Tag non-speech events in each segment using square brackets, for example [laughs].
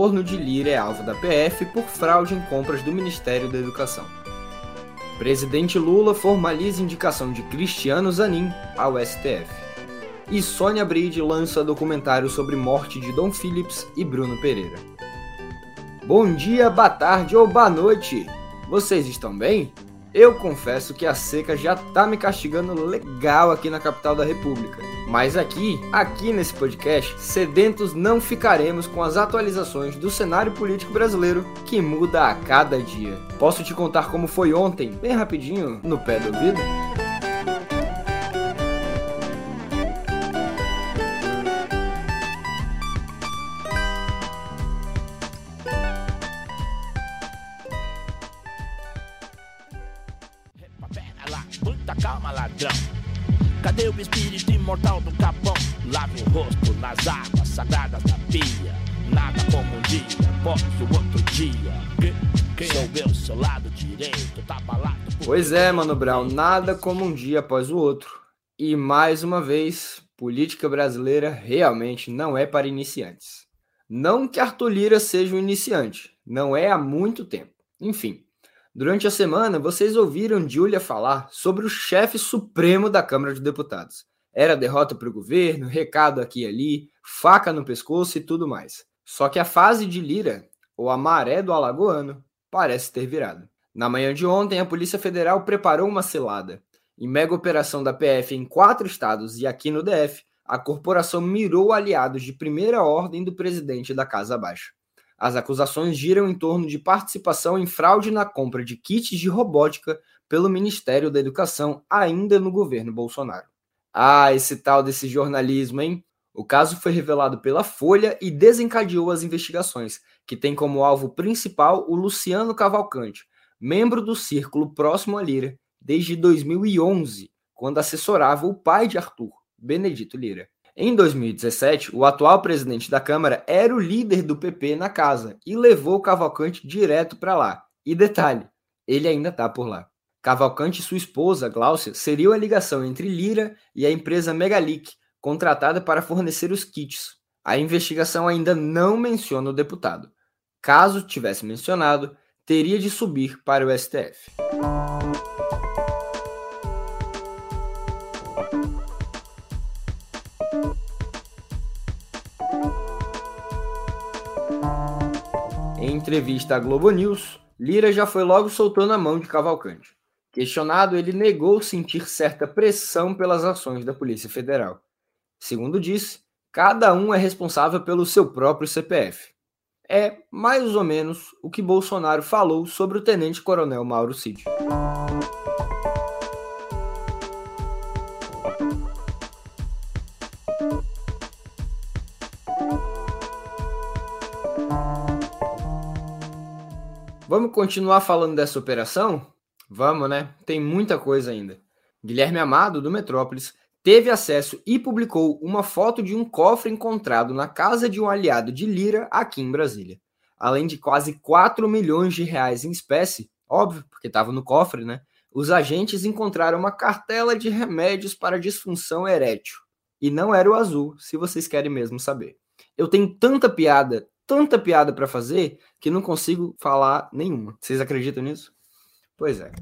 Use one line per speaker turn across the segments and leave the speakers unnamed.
entorno de Lira é alvo da PF por fraude em compras do Ministério da Educação. Presidente Lula formaliza indicação de Cristiano Zanin ao STF. E Sônia Bride lança documentário sobre morte de Dom Phillips e Bruno Pereira. Bom dia, boa tarde ou boa noite! Vocês estão bem? Eu confesso que a seca já tá me castigando legal aqui na capital da República. Mas aqui, aqui nesse podcast, sedentos não ficaremos com as atualizações do cenário político brasileiro que muda a cada dia. Posso te contar como foi ontem, bem rapidinho, no pé do ouvido?
Dia. Quem sou eu, seu lado direito, tá balado
Pois é, Mano Brown, nada como um dia após o outro. E mais uma vez, política brasileira realmente não é para iniciantes. Não que Arthur Lira seja um iniciante, não é há muito tempo. Enfim, durante a semana vocês ouviram Júlia falar sobre o chefe supremo da Câmara de Deputados. Era derrota para o governo, recado aqui e ali, faca no pescoço e tudo mais. Só que a fase de Lira, ou a maré do Alagoano, parece ter virado. Na manhã de ontem, a Polícia Federal preparou uma selada. Em mega operação da PF em quatro estados e aqui no DF, a corporação mirou aliados de primeira ordem do presidente da Casa Baixa. As acusações giram em torno de participação em fraude na compra de kits de robótica pelo Ministério da Educação, ainda no governo Bolsonaro. Ah, esse tal desse jornalismo, hein? O caso foi revelado pela Folha e desencadeou as investigações, que tem como alvo principal o Luciano Cavalcante, membro do círculo próximo a Lira, desde 2011, quando assessorava o pai de Arthur, Benedito Lira. Em 2017, o atual presidente da Câmara era o líder do PP na casa e levou Cavalcante direto para lá. E detalhe, ele ainda está por lá. Cavalcante e sua esposa, Gláucia, seriam a ligação entre Lira e a empresa Megalic, contratada para fornecer os kits. A investigação ainda não menciona o deputado. Caso tivesse mencionado, teria de subir para o STF. Em entrevista à Globo News, Lira já foi logo soltando a mão de Cavalcante. Questionado, ele negou sentir certa pressão pelas ações da Polícia Federal. Segundo disse, cada um é responsável pelo seu próprio CPF. É mais ou menos o que Bolsonaro falou sobre o tenente-coronel Mauro Cid. Vamos continuar falando dessa operação? Vamos, né? Tem muita coisa ainda. Guilherme Amado, do Metrópolis, teve acesso e publicou uma foto de um cofre encontrado na casa de um aliado de Lira aqui em Brasília. Além de quase 4 milhões de reais em espécie, óbvio, porque estava no cofre, né? Os agentes encontraram uma cartela de remédios para disfunção erétil. E não era o azul, se vocês querem mesmo saber. Eu tenho tanta piada, tanta piada para fazer, que não consigo falar nenhuma. Vocês acreditam nisso? Pois é.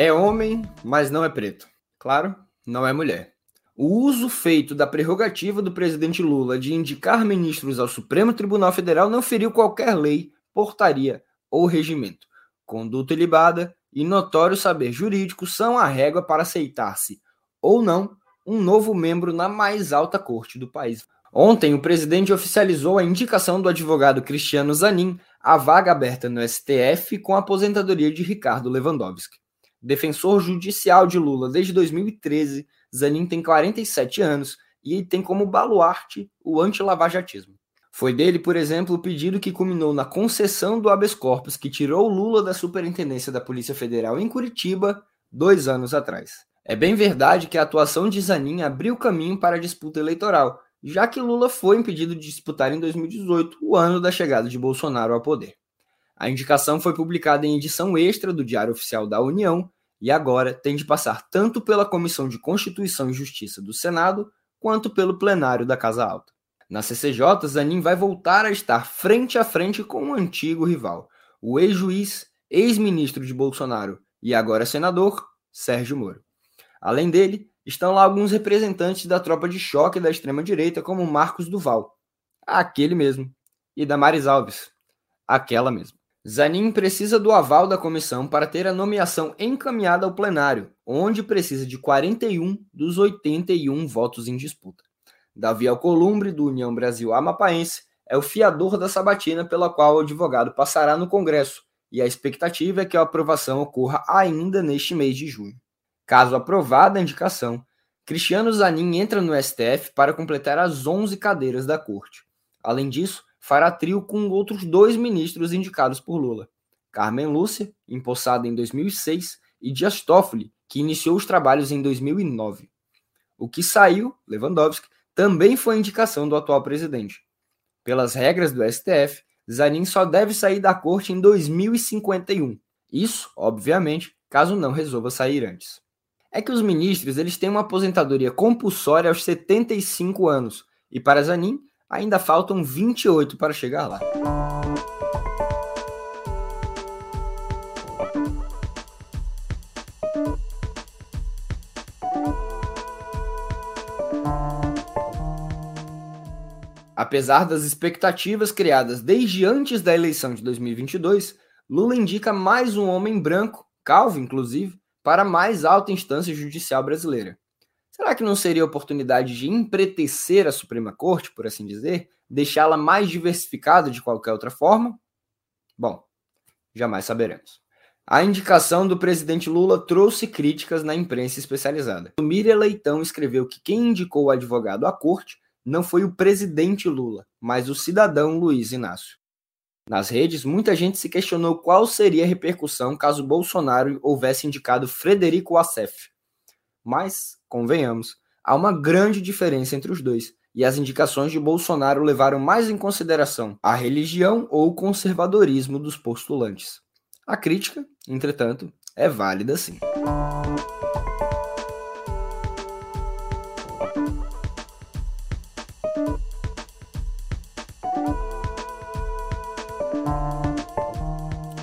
É homem, mas não é preto. Claro, não é mulher. O uso feito da prerrogativa do presidente Lula de indicar ministros ao Supremo Tribunal Federal não feriu qualquer lei, portaria ou regimento. Conduta ilibada e notório saber jurídico são a régua para aceitar-se ou não um novo membro na mais alta corte do país. Ontem, o presidente oficializou a indicação do advogado Cristiano Zanin à vaga aberta no STF com a aposentadoria de Ricardo Lewandowski. Defensor judicial de Lula desde 2013, Zanin tem 47 anos e tem como baluarte o anti-lavajatismo. Foi dele, por exemplo, o pedido que culminou na concessão do habeas corpus que tirou Lula da superintendência da Polícia Federal em Curitiba dois anos atrás. É bem verdade que a atuação de Zanin abriu caminho para a disputa eleitoral, já que Lula foi impedido de disputar em 2018, o ano da chegada de Bolsonaro ao poder. A indicação foi publicada em edição extra do Diário Oficial da União e agora tem de passar tanto pela Comissão de Constituição e Justiça do Senado quanto pelo plenário da Casa Alta. Na CCJ, Zanin vai voltar a estar frente a frente com o um antigo rival, o ex-juiz, ex-ministro de Bolsonaro e agora senador, Sérgio Moro. Além dele, estão lá alguns representantes da tropa de choque da extrema-direita, como Marcos Duval, aquele mesmo, e Damares Alves, aquela mesma. Zanin precisa do aval da comissão para ter a nomeação encaminhada ao plenário, onde precisa de 41 dos 81 votos em disputa. Davi Alcolumbre, do União Brasil Amapaense, é o fiador da sabatina pela qual o advogado passará no Congresso, e a expectativa é que a aprovação ocorra ainda neste mês de junho. Caso aprovada a indicação, Cristiano Zanin entra no STF para completar as 11 cadeiras da corte. Além disso, fará trio com outros dois ministros indicados por Lula: Carmen Lúcia, empossada em 2006, e Dias Toffoli, que iniciou os trabalhos em 2009. O que saiu, Lewandowski, também foi indicação do atual presidente. Pelas regras do STF, Zanin só deve sair da corte em 2051. Isso, obviamente, caso não resolva sair antes. É que os ministros eles têm uma aposentadoria compulsória aos 75 anos, e para Zanin ainda faltam 28 para chegar lá. Apesar das expectativas criadas desde antes da eleição de 2022, Lula indica mais um homem branco, calvo inclusive, para a mais alta instância judicial brasileira. Será que não seria oportunidade de empretecer a Suprema Corte, por assim dizer, deixá-la mais diversificada de qualquer outra forma? Bom, jamais saberemos. A indicação do presidente Lula trouxe críticas na imprensa especializada. Miriam Leitão escreveu que quem indicou o advogado à corte não foi o presidente Lula, mas o cidadão Luiz Inácio. Nas redes, muita gente se questionou qual seria a repercussão caso Bolsonaro houvesse indicado Frederico Assef. Mas, convenhamos, há uma grande diferença entre os dois, e as indicações de Bolsonaro levaram mais em consideração a religião ou o conservadorismo dos postulantes. A crítica, entretanto, é válida sim.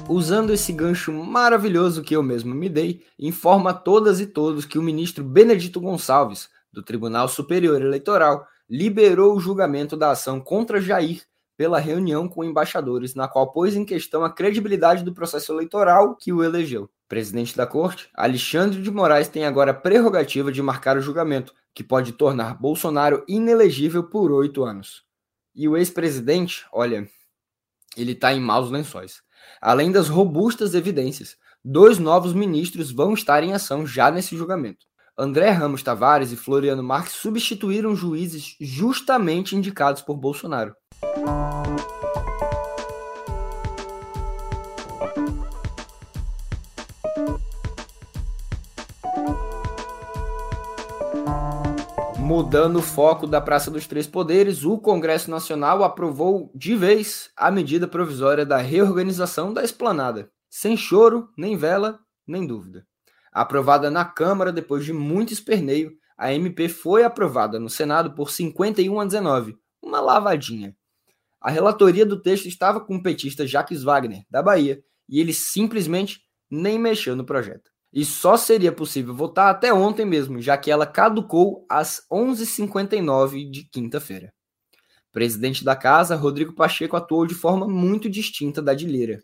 Usando esse gancho maravilhoso que eu mesmo me dei, informa a todas e todos que o ministro Benedito Gonçalves, do Tribunal Superior Eleitoral, liberou o julgamento da ação contra Jair pela reunião com embaixadores, na qual pôs em questão a credibilidade do processo eleitoral que o elegeu. Presidente da Corte, Alexandre de Moraes tem agora a prerrogativa de marcar o julgamento, que pode tornar Bolsonaro inelegível por oito anos. E o ex-presidente, olha, ele está em maus lençóis. Além das robustas evidências, dois novos ministros vão estar em ação já nesse julgamento. André Ramos Tavares e Floriano Marques substituíram juízes justamente indicados por Bolsonaro. Mudando o foco da Praça dos Três Poderes, o Congresso Nacional aprovou de vez a medida provisória da reorganização da esplanada, sem choro, nem vela, nem dúvida. Aprovada na Câmara depois de muito esperneio, a MP foi aprovada no Senado por 51 a 19, uma lavadinha. A relatoria do texto estava com o petista Jacques Wagner, da Bahia, e ele simplesmente nem mexeu no projeto e só seria possível votar até ontem mesmo, já que ela caducou às 11h59 de quinta-feira. Presidente da casa, Rodrigo Pacheco atuou de forma muito distinta da de Lira.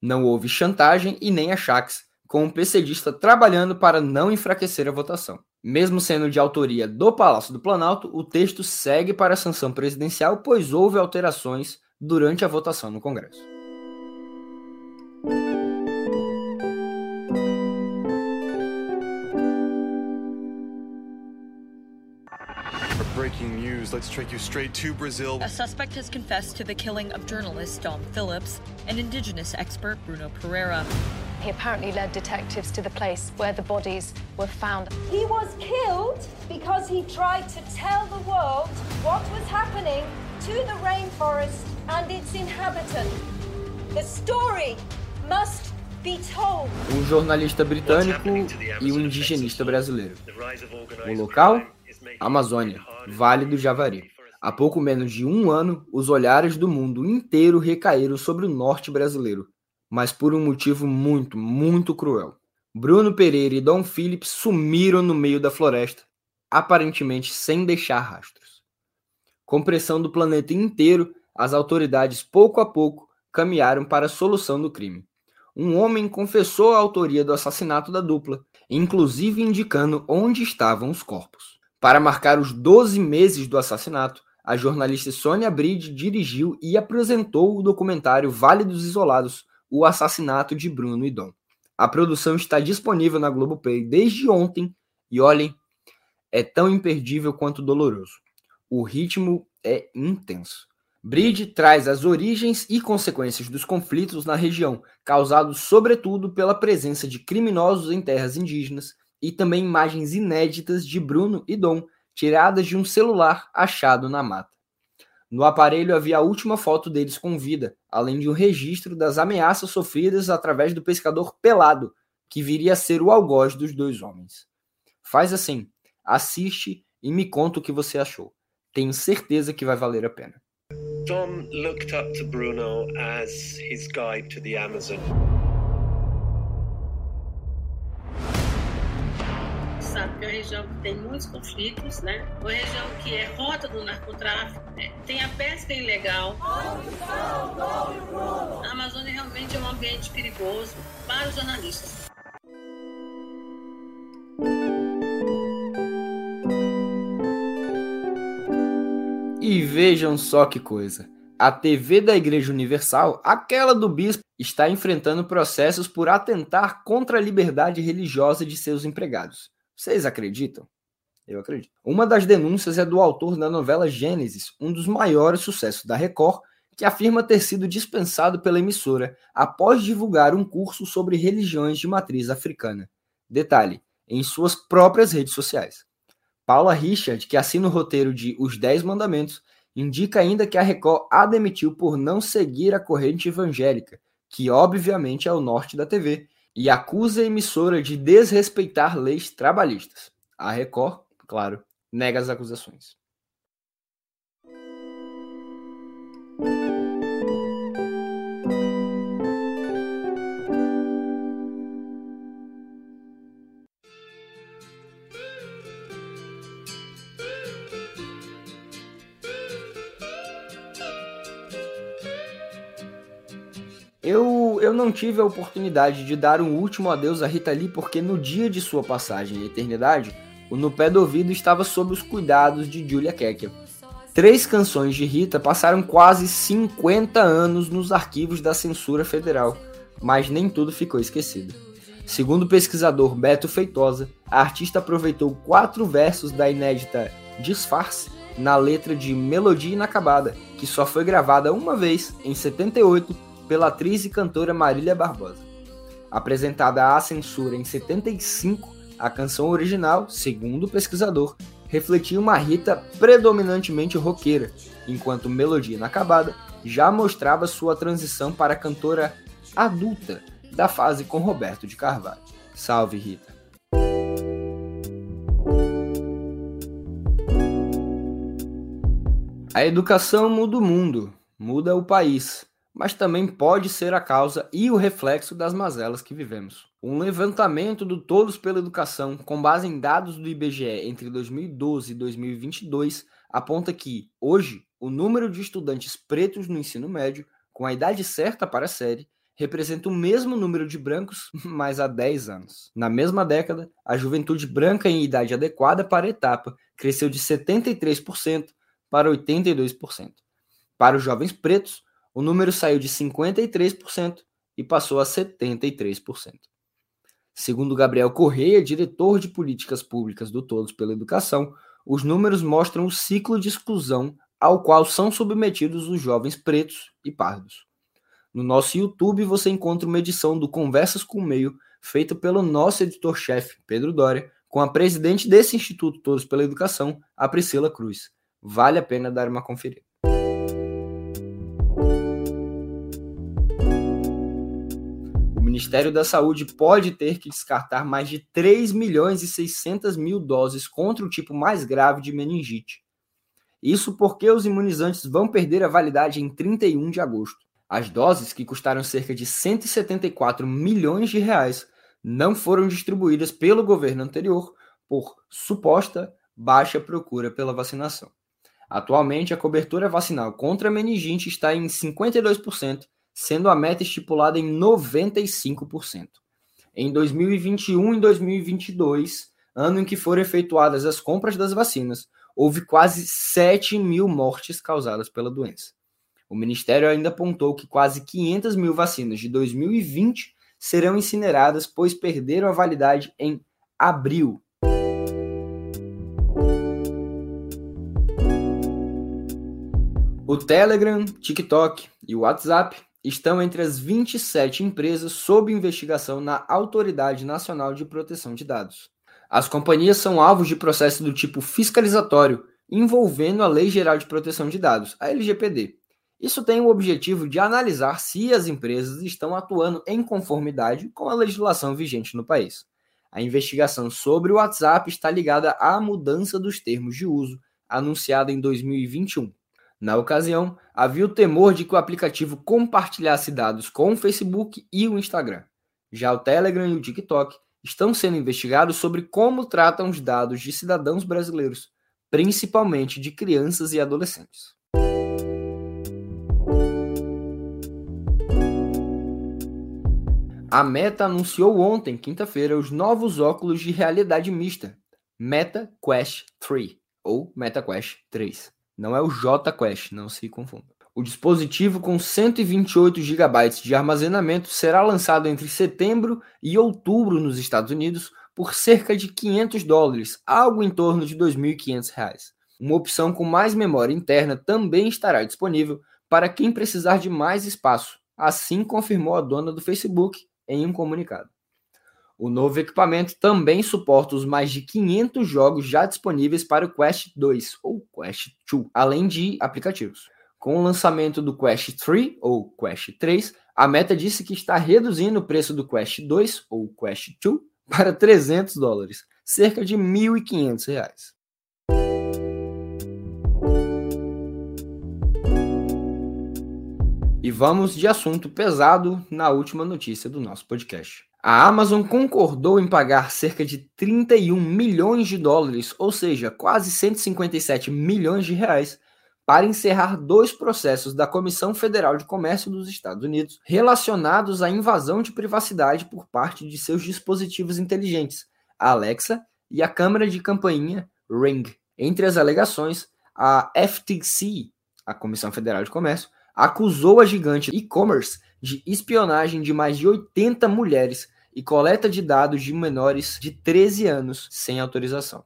Não houve chantagem e nem achaques, com o PCdista trabalhando para não enfraquecer a votação. Mesmo sendo de autoria do Palácio do Planalto, o texto segue para a sanção presidencial, pois houve alterações durante a votação no Congresso.
Breaking news. Let's take you straight to Brazil.
A suspect has confessed to the killing of journalist Dom Phillips and indigenous expert Bruno Pereira.
He apparently led detectives to the place where the bodies were found.
He was killed because he tried to tell the world what was happening to the rainforest and its inhabitants. The story must be told.
Um jornalista britânico e um indigenista brasileiro. O local? Amazônia, Vale do Javari. Há pouco menos de um ano, os olhares do mundo inteiro recaíram sobre o norte brasileiro, mas por um motivo muito, muito cruel. Bruno Pereira e Dom Phillips sumiram no meio da floresta, aparentemente sem deixar rastros. Com pressão do planeta inteiro, as autoridades pouco a pouco caminharam para a solução do crime. Um homem confessou a autoria do assassinato da dupla, inclusive indicando onde estavam os corpos. Para marcar os 12 meses do assassinato, a jornalista Sônia Bride dirigiu e apresentou o documentário Vale dos Isolados, o assassinato de Bruno e Dom. A produção está disponível na Globoplay desde ontem e olhem, é tão imperdível quanto doloroso. O ritmo é intenso. Bride traz as origens e consequências dos conflitos na região, causados sobretudo pela presença de criminosos em terras indígenas, e também imagens inéditas de Bruno e Dom tiradas de um celular achado na mata. No aparelho havia a última foto deles com vida, além de um registro das ameaças sofridas através do pescador pelado, que viria a ser o algoz dos dois homens. Faz assim, assiste e me conta o que você achou. Tenho certeza que vai valer a pena.
Dom looked up to Bruno as his guide to the Amazon.
Sabe que é uma região que tem muitos conflitos, né? Uma região que é rota do narcotráfico, né? tem a pesca ilegal. A Amazônia realmente é um ambiente perigoso para os jornalistas.
E vejam só que coisa. A TV da Igreja Universal, aquela do bispo, está enfrentando processos por atentar contra a liberdade religiosa de seus empregados. Vocês acreditam? Eu acredito. Uma das denúncias é do autor da novela Gênesis, um dos maiores sucessos da Record, que afirma ter sido dispensado pela emissora após divulgar um curso sobre religiões de matriz africana. Detalhe, em suas próprias redes sociais. Paula Richard, que assina o roteiro de Os Dez Mandamentos, indica ainda que a Record a demitiu por não seguir a corrente evangélica, que obviamente é o norte da TV, e acusa a emissora de desrespeitar leis trabalhistas. A Record, claro, nega as acusações. Eu, não tive a oportunidade de dar um último adeus a Rita Lee porque no dia de sua passagem à eternidade, o No Pé do Ouvido estava sob os cuidados de Julia Kekia. Três canções de Rita passaram quase 50 anos nos arquivos da censura federal, mas nem tudo ficou esquecido. Segundo o pesquisador Beto Feitosa, a artista aproveitou quatro versos da inédita Disfarce na letra de Melodia Inacabada, que só foi gravada uma vez, em 78, pela atriz e cantora Marília Barbosa. Apresentada à censura em 75, a canção original, segundo o pesquisador, refletia uma Rita predominantemente roqueira, enquanto Melodia Inacabada já mostrava sua transição para a cantora adulta da fase com Roberto de Carvalho. Salve Rita! A educação muda o mundo, muda o país mas também pode ser a causa e o reflexo das mazelas que vivemos. Um levantamento do Todos pela Educação, com base em dados do IBGE entre 2012 e 2022, aponta que, hoje, o número de estudantes pretos no ensino médio, com a idade certa para a série, representa o mesmo número de brancos, [laughs] mas há 10 anos. Na mesma década, a juventude branca em idade adequada para a etapa cresceu de 73% para 82%. Para os jovens pretos, o número saiu de 53% e passou a 73%. Segundo Gabriel Correia, diretor de políticas públicas do Todos pela Educação, os números mostram o ciclo de exclusão ao qual são submetidos os jovens pretos e pardos. No nosso YouTube você encontra uma edição do Conversas com o Meio, feita pelo nosso editor-chefe, Pedro Dória, com a presidente desse Instituto Todos pela Educação, a Priscila Cruz. Vale a pena dar uma conferida. Ministério da Saúde pode ter que descartar mais de 3 milhões e 600 mil doses contra o tipo mais grave de meningite. Isso porque os imunizantes vão perder a validade em 31 de agosto. As doses, que custaram cerca de 174 milhões de reais, não foram distribuídas pelo governo anterior por suposta baixa procura pela vacinação. Atualmente, a cobertura vacinal contra meningite está em 52%, sendo a meta estipulada em 95%. Em 2021 e 2022, ano em que foram efetuadas as compras das vacinas, houve quase 7 mil mortes causadas pela doença. O Ministério ainda apontou que quase 500 mil vacinas de 2020 serão incineradas, pois perderam a validade em abril. O Telegram, TikTok e o WhatsApp estão entre as 27 empresas sob investigação na Autoridade Nacional de Proteção de Dados. As companhias são alvos de processo do tipo fiscalizatório, envolvendo a Lei Geral de Proteção de Dados, a LGPD. Isso tem o objetivo de analisar se as empresas estão atuando em conformidade com a legislação vigente no país. A investigação sobre o WhatsApp está ligada à mudança dos termos de uso, anunciada em 2021. Na ocasião, havia o temor de que o aplicativo compartilhasse dados com o Facebook e o Instagram. Já o Telegram e o TikTok estão sendo investigados sobre como tratam os dados de cidadãos brasileiros, principalmente de crianças e adolescentes. A Meta anunciou ontem, quinta-feira, os novos óculos de realidade mista, Meta Quest 3 ou Meta Quest 3. Não é o J Quest, não se confunda. O dispositivo com 128 GB de armazenamento será lançado entre setembro e outubro nos Estados Unidos por cerca de 500 dólares, algo em torno de 2.500 reais. Uma opção com mais memória interna também estará disponível para quem precisar de mais espaço, assim confirmou a dona do Facebook em um comunicado. O novo equipamento também suporta os mais de 500 jogos já disponíveis para o Quest 2 ou Quest 2, além de aplicativos. Com o lançamento do Quest 3 ou Quest 3, a Meta disse que está reduzindo o preço do Quest 2 ou Quest 2 para 300 dólares, cerca de 1.500 reais. E vamos de assunto pesado na última notícia do nosso podcast. A Amazon concordou em pagar cerca de 31 milhões de dólares, ou seja, quase 157 milhões de reais, para encerrar dois processos da Comissão Federal de Comércio dos Estados Unidos relacionados à invasão de privacidade por parte de seus dispositivos inteligentes, a Alexa e a câmera de campainha Ring. Entre as alegações, a FTC, a Comissão Federal de Comércio, acusou a gigante e-commerce de espionagem de mais de 80 mulheres e coleta de dados de menores de 13 anos sem autorização.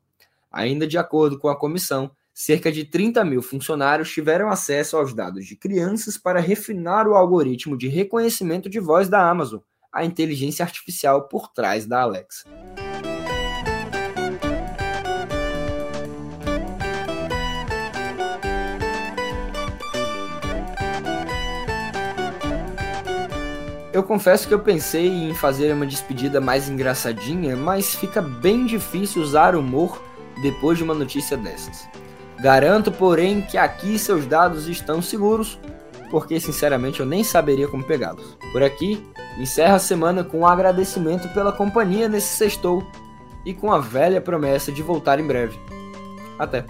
Ainda de acordo com a comissão, cerca de 30 mil funcionários tiveram acesso aos dados de crianças para refinar o algoritmo de reconhecimento de voz da Amazon, a inteligência artificial por trás da Alexa. Eu confesso que eu pensei em fazer uma despedida mais engraçadinha, mas fica bem difícil usar humor depois de uma notícia dessas. Garanto, porém, que aqui seus dados estão seguros, porque sinceramente eu nem saberia como pegá-los. Por aqui, encerra a semana com um agradecimento pela companhia nesse sextou e com a velha promessa de voltar em breve. Até!